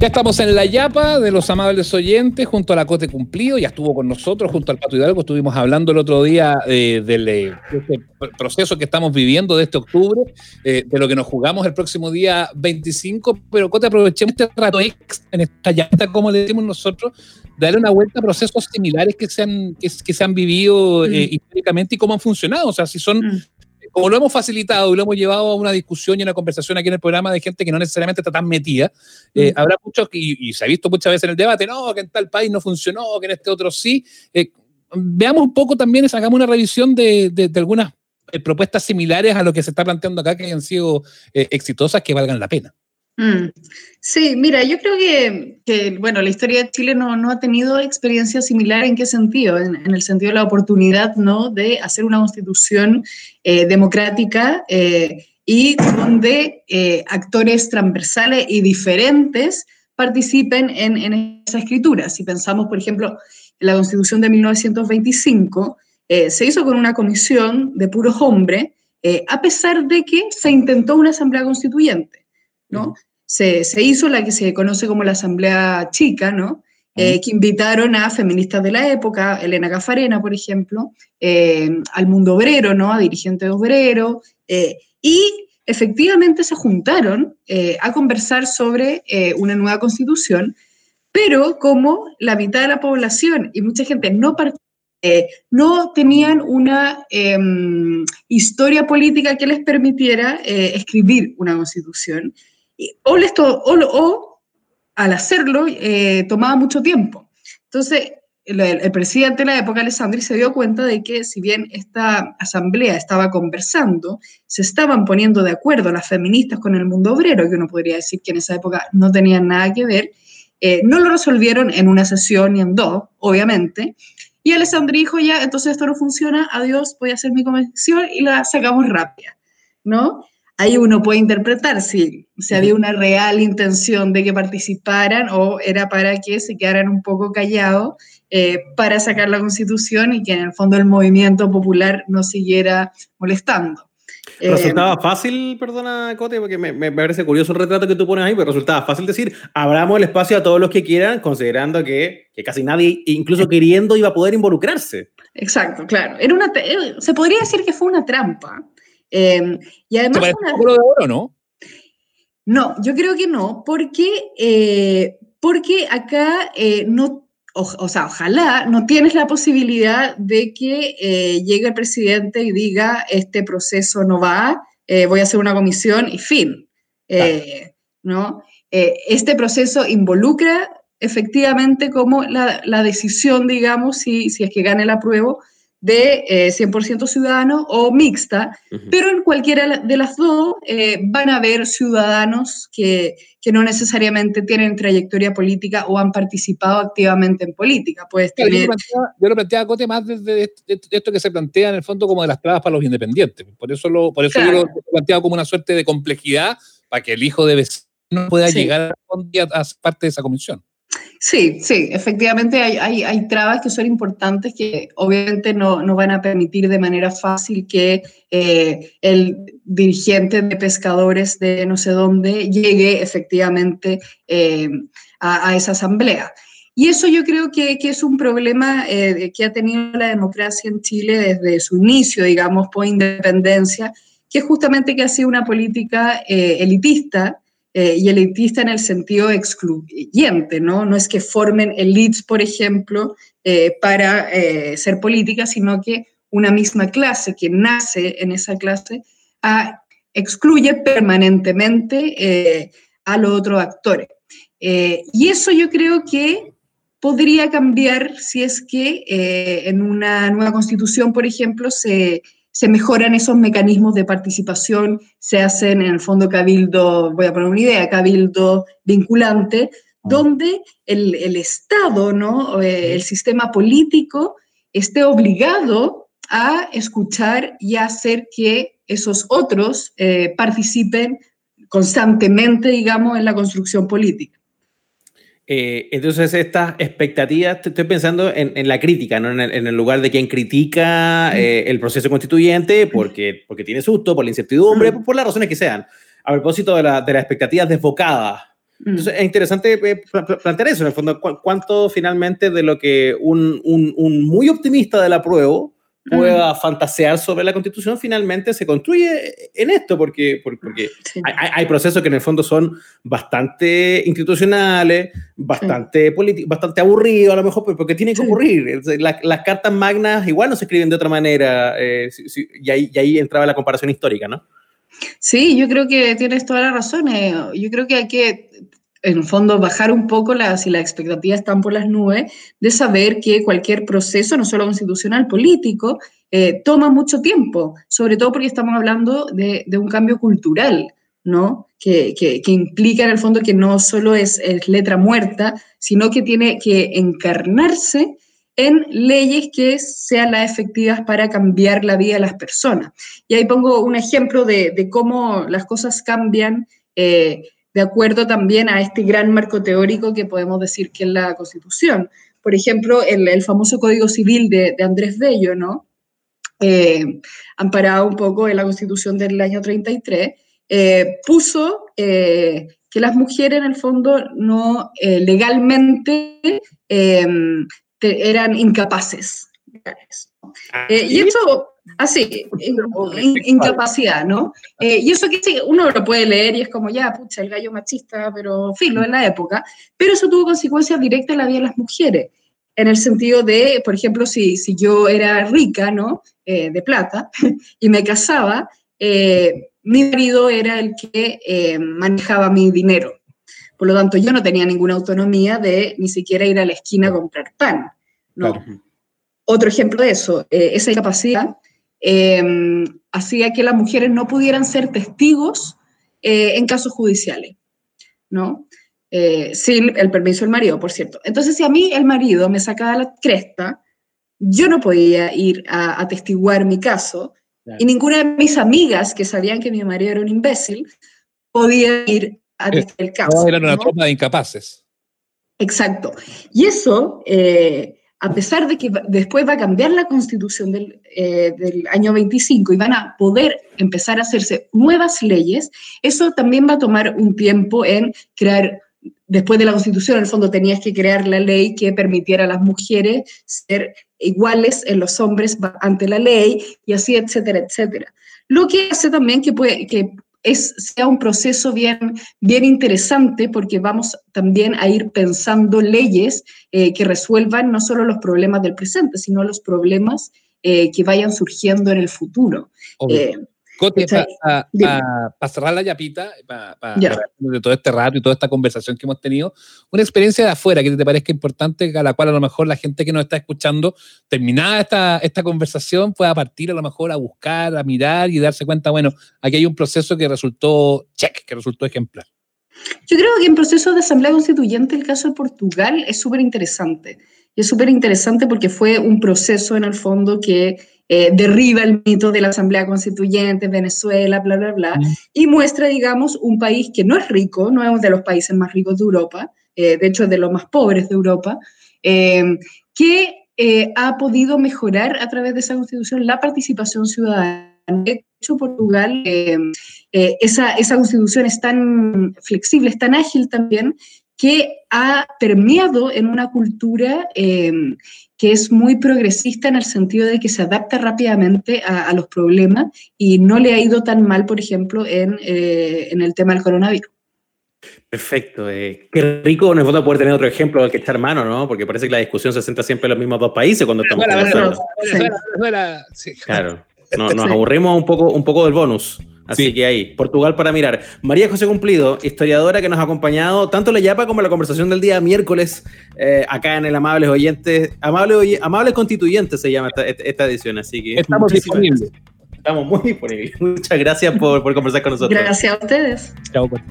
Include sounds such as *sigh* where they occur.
Ya estamos en la yapa de los amables oyentes, junto a la Cote Cumplido, ya estuvo con nosotros, junto al Pato Hidalgo, estuvimos hablando el otro día eh, del eh, de este proceso que estamos viviendo de este octubre, eh, de lo que nos jugamos el próximo día 25, pero Cote, aprovechemos este rato en esta yapa, como le decimos nosotros, darle una vuelta a procesos similares que se han, que, se han vivido mm. históricamente y cómo han funcionado, o sea, si son... Mm como lo hemos facilitado y lo hemos llevado a una discusión y una conversación aquí en el programa de gente que no necesariamente está tan metida, eh, habrá muchos, y, y, se ha visto muchas veces en el debate, no, que en tal país no funcionó, que en este otro sí. Eh, veamos un poco también y sacamos una revisión de, de, algunas eh, propuestas similares a lo que se está planteando acá que hayan sido exitosas, que valgan la pena. Mm. Sí, mira, yo creo que, bueno, la historia de Chile no, no, ha tenido experiencia similar en qué sentido, en, el sentido de la oportunidad, ¿no?, de hacer una constitución eh, democrática eh, y donde eh, actores transversales y diferentes participen en, en, esa escritura. Si pensamos, por ejemplo, en la constitución de 1925, se hizo con una comisión de puros hombres, a pesar de que se intentó una asamblea constituyente. ¿no? Se, hizo la que se conoce como la Asamblea Chica, ¿no? Eh, que invitaron a feministas de la época, Elena Cafarena, por ejemplo, eh, al mundo obrero, ¿no? A dirigentes obreros, eh, y efectivamente se juntaron a conversar sobre una nueva constitución, pero como la mitad de la población y mucha gente no no tenían una em, historia política que les permitiera escribir una constitución o, al hacerlo eh, tomaba mucho tiempo. Entonces, el, presidente de la época, Alessandri, se dio cuenta de que si bien esta asamblea estaba conversando, se estaban poniendo de acuerdo las feministas con el mundo obrero, que uno podría decir que en esa época no tenían nada que ver, eh, no lo resolvieron en una sesión ni en dos, obviamente. Y Alessandri dijo, ya, entonces esto no funciona, adiós, voy a hacer mi convención y la sacamos rápida, ¿no? Ahí uno puede interpretar si, si había una real intención de que participaran o era para que se quedaran un poco callados eh, para sacar la constitución y que en el fondo el movimiento popular no siguiera molestando. Eh, ¿Resultaba fácil, perdona Cote, porque me, me, parece curioso el retrato que tú pones ahí, pero resultaba fácil decir, abramos el espacio a todos los que quieran, considerando que, que casi nadie, incluso queriendo, iba a poder involucrarse. Exacto, claro. Era una, se podría decir que fue una trampa, Em, y además... ¿Se de oro, no? No, yo creo que no, porque, eh, porque acá eh, no, o, sea, ojalá no tienes la posibilidad de que eh, llegue el presidente y diga, este proceso no va, voy a hacer una comisión y fin. ¿no? este proceso involucra efectivamente como la, la decisión, digamos, si, si es que gane el apruebo, de 100% eh, ciudadano o mixta, pero en cualquiera de las dos eh, van a haber ciudadanos que, que, no necesariamente tienen trayectoria política o han participado activamente en política. Pues yo, lo planteaba, Cote más desde esto que se plantea en el fondo como de las trabas para los independientes. Por eso, lo, por eso yo lo planteaba como una suerte de complejidad para que el hijo de vecino pueda llegar a, a parte de esa comisión. Sí, sí, efectivamente hay, hay, trabas que son importantes que obviamente no, no, van a permitir de manera fácil que eh, el dirigente de pescadores de no sé dónde llegue efectivamente eh, a, esa asamblea. Y eso yo creo que, que es un problema eh, que ha tenido la democracia en Chile desde su inicio, digamos, por independencia, que es justamente que ha sido una política elitista eh, y elitista en el sentido excluyente, ¿no? No es que formen elites, por ejemplo, eh, para eh, ser política, sino que una misma clase que nace en esa clase ah, excluye permanentemente a los otros actores. y eso yo creo que podría cambiar si es que en una nueva constitución, por ejemplo, se se mejoran esos mecanismos de participación, se hacen en el fondo cabildo, voy a poner una idea, cabildo vinculante, ah. donde el, Estado, ¿no? Eh, el sistema político esté obligado a escuchar y a hacer que esos otros eh, participen constantemente, digamos, en la construcción política. Eh, entonces, estas expectativas, estoy pensando en, la crítica, ¿no? en, el, lugar de quien critica eh, el proceso constituyente porque, porque tiene susto, por la incertidumbre, por, las razones que sean. A propósito de, las expectativas desbocadas, Entonces, es interesante eh, plantear eso, en el fondo, cuánto finalmente de lo que un, un, un muy optimista de la prueba pueda fantasear sobre la constitución, finalmente se construye en esto, porque, porque, hay, procesos que en el fondo son bastante institucionales, bastante, bastante aburridos a lo mejor, porque tienen que ocurrir. las cartas magnas igual no se escriben de otra manera, eh, y, ahí, y ahí entraba la comparación histórica, ¿no? Sí, yo creo que tienes toda la razón. Eh, yo creo que hay que, en el fondo, bajar un poco si las expectativas están por las nubes, de saber que cualquier proceso, no solo constitucional, político, eh, toma mucho tiempo, sobre todo porque estamos hablando de, un cambio cultural, ¿no? Que, que, implica en el fondo que no solo es, es letra muerta, sino que tiene que encarnarse en leyes que sean las efectivas para cambiar la vida de las personas. Y ahí pongo un ejemplo de, cómo las cosas cambian eh, de acuerdo también a este gran marco teórico que podemos decir que es la Constitución. Por ejemplo, el, famoso Código Civil de, Andrés Bello, ¿no? Eh, amparado un poco en la Constitución del año 33, eh, puso que las mujeres en el fondo no legalmente eran incapaces. Ah, eh, y eso, así, incapacidad, ¿no? Eh, y eso que sí, uno lo puede leer y es como, ya, pucha, el gallo machista, pero filo en la época, pero eso tuvo consecuencias directas en la vida de las mujeres, en el sentido de, por ejemplo, si, si yo era rica, ¿no? Eh, de plata, *laughs* y me casaba, mi marido era el que manejaba mi dinero. Por lo tanto, yo no tenía ninguna autonomía de ni siquiera ir a la esquina a comprar pan. Otro ejemplo de eso, eh, esa incapacidad em, hacía que las mujeres no pudieran ser testigos eh, en casos judiciales, ¿no? Eh, sin el permiso del marido, por cierto. Entonces, si a mí el marido me sacaba la cresta, yo no podía ir a atestiguar mi caso y ninguna de mis amigas que sabían que mi marido era un imbécil podía ir el caso. eran una tropa de incapaces. Exacto. Y eso, eh, a pesar de que después va a cambiar la constitución del, eh, año 25 y van a poder empezar a hacerse nuevas leyes, eso también va a tomar un tiempo en crear, después de la constitución, en el fondo tenías que crear la ley que permitiera a las mujeres ser iguales en los hombres ante la ley y así, etcétera, etcétera. Lo que hace también que, puede, que es, sea un proceso bien, bien interesante porque vamos también a ir pensando leyes eh, que resuelvan no solo los problemas del presente, sino los problemas eh, que vayan surgiendo en el futuro. Cote, para cerrar la yapita, para de todo este rato y toda esta conversación que hemos tenido, una experiencia de afuera que te parezca importante, a la cual a lo mejor la gente que nos está escuchando, terminada esta, esta conversación, pueda partir a lo mejor a buscar, a mirar y darse cuenta, bueno, aquí hay un proceso que resultó check, que resultó ejemplar. Yo creo que en proceso de asamblea constituyente el caso de Portugal es súper interesante. Y es súper interesante porque fue un proceso en el fondo que eh, derriba el mito de la Asamblea Constituyente, Venezuela, bla, bla, bla, y muestra, digamos, un país que no es rico, no es de los países más ricos de Europa, eh, de hecho es de los más pobres de Europa, eh, que ha podido mejorar a través de esa constitución la participación ciudadana. De hecho, Portugal, esa, esa constitución es tan flexible, es tan ágil también, que ha permeado en una cultura que es muy progresista en el sentido de que se adapta rápidamente a, los problemas y no le ha ido tan mal, por ejemplo, en, eh, en el tema del coronavirus. Perfecto. Eh, qué rico nos a poder tener otro ejemplo del que está hermano, ¿no? Porque parece que la discusión se centra siempre en los mismos dos países cuando estamos Claro. nos aburrimos un poco, un poco del bonus. Así que ahí, Portugal para mirar. María José Cumplido, historiadora que nos ha acompañado tanto la Yapa como la conversación del día miércoles eh, acá en el Amables Oyentes, Amables, Amables Constituyentes se llama esta, edición, así que... Estamos disponibles. Estamos muy disponibles. *laughs* Muchas gracias por, por conversar con nosotros. Gracias a ustedes. Chao. Pues.